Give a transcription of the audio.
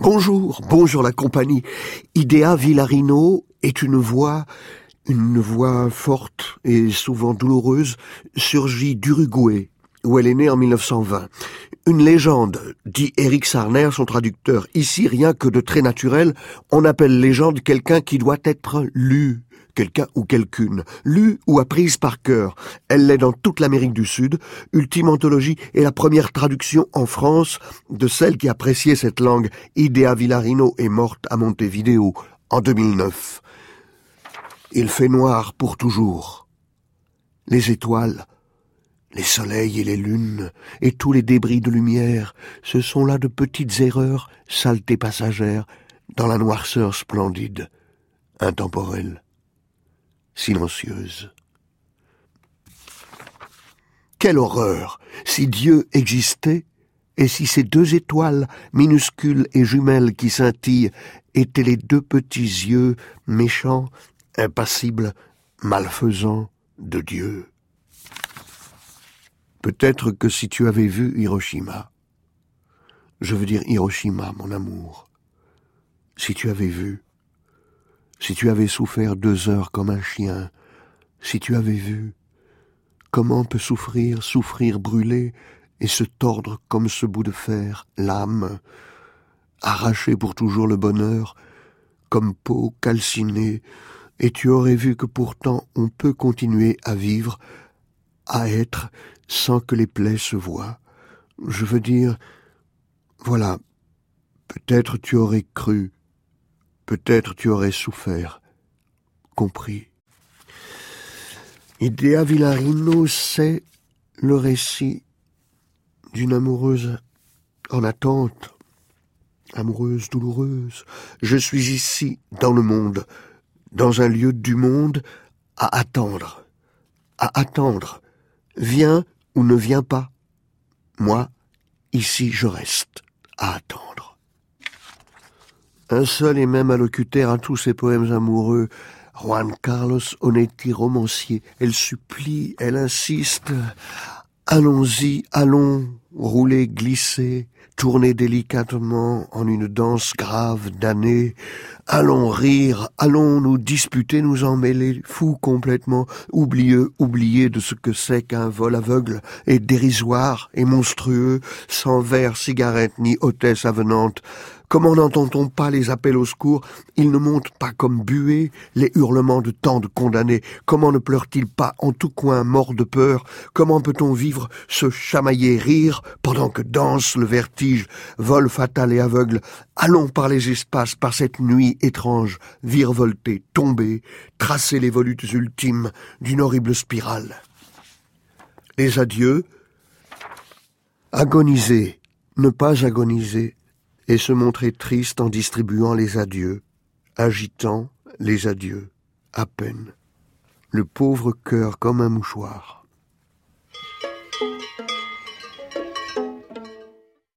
Bonjour, bonjour la compagnie. Idea Villarino est une voix, une voix forte et souvent douloureuse, surgie d'Uruguay, où elle est née en 1920. Une légende, dit Eric Sarner, son traducteur. Ici, rien que de très naturel, on appelle légende quelqu'un qui doit être lu, quelqu'un ou quelqu'une, lu ou apprise par cœur. Elle l'est dans toute l'Amérique du Sud. Ultime Anthologie est la première traduction en France de celle qui appréciait cette langue. Idea Villarino est morte à Montevideo en 2009. Il fait noir pour toujours. Les étoiles les soleils et les lunes, et tous les débris de lumière, ce sont là de petites erreurs, saletés passagères, dans la noirceur splendide, intemporelle, silencieuse. Quelle horreur Si Dieu existait, et si ces deux étoiles, minuscules et jumelles qui scintillent, étaient les deux petits yeux méchants, impassibles, malfaisants de Dieu. Peut-être que si tu avais vu Hiroshima, je veux dire Hiroshima, mon amour, si tu avais vu, si tu avais souffert deux heures comme un chien, si tu avais vu, comment peut souffrir, souffrir, brûler, et se tordre comme ce bout de fer, l'âme, arracher pour toujours le bonheur, comme peau calcinée, et tu aurais vu que pourtant on peut continuer à vivre, à être, sans que les plaies se voient. Je veux dire, voilà, peut-être tu aurais cru, peut-être tu aurais souffert, compris. Idea Villarino, c'est le récit d'une amoureuse en attente, amoureuse douloureuse. Je suis ici, dans le monde, dans un lieu du monde, à attendre, à attendre. Viens ou ne vient pas. Moi, ici je reste, à attendre. Un seul et même allocuteur à tous ces poèmes amoureux, Juan Carlos Onetti, romancier. Elle supplie, elle insiste. Allons-y, allons, rouler, glisser, tourner délicatement en une danse grave d'années. Allons rire, allons nous disputer, nous emmêler, fous complètement, oublieux, oubliés de ce que c'est qu'un vol aveugle et dérisoire et monstrueux, sans verre, cigarette ni hôtesse avenante, Comment n'entend-on pas les appels au secours? Ils ne montent pas comme buées les hurlements de tant de condamnés. Comment ne pleurent-ils pas en tout coin morts de peur? Comment peut-on vivre, se chamailler, rire, pendant que danse le vertige, vol fatal et aveugle Allons par les espaces, par cette nuit étrange, virevolter, tomber, tracer les volutes ultimes d'une horrible spirale. Les adieux, agoniser, ne pas agoniser, et se montrer triste en distribuant les adieux, agitant les adieux, à peine, le pauvre cœur comme un mouchoir.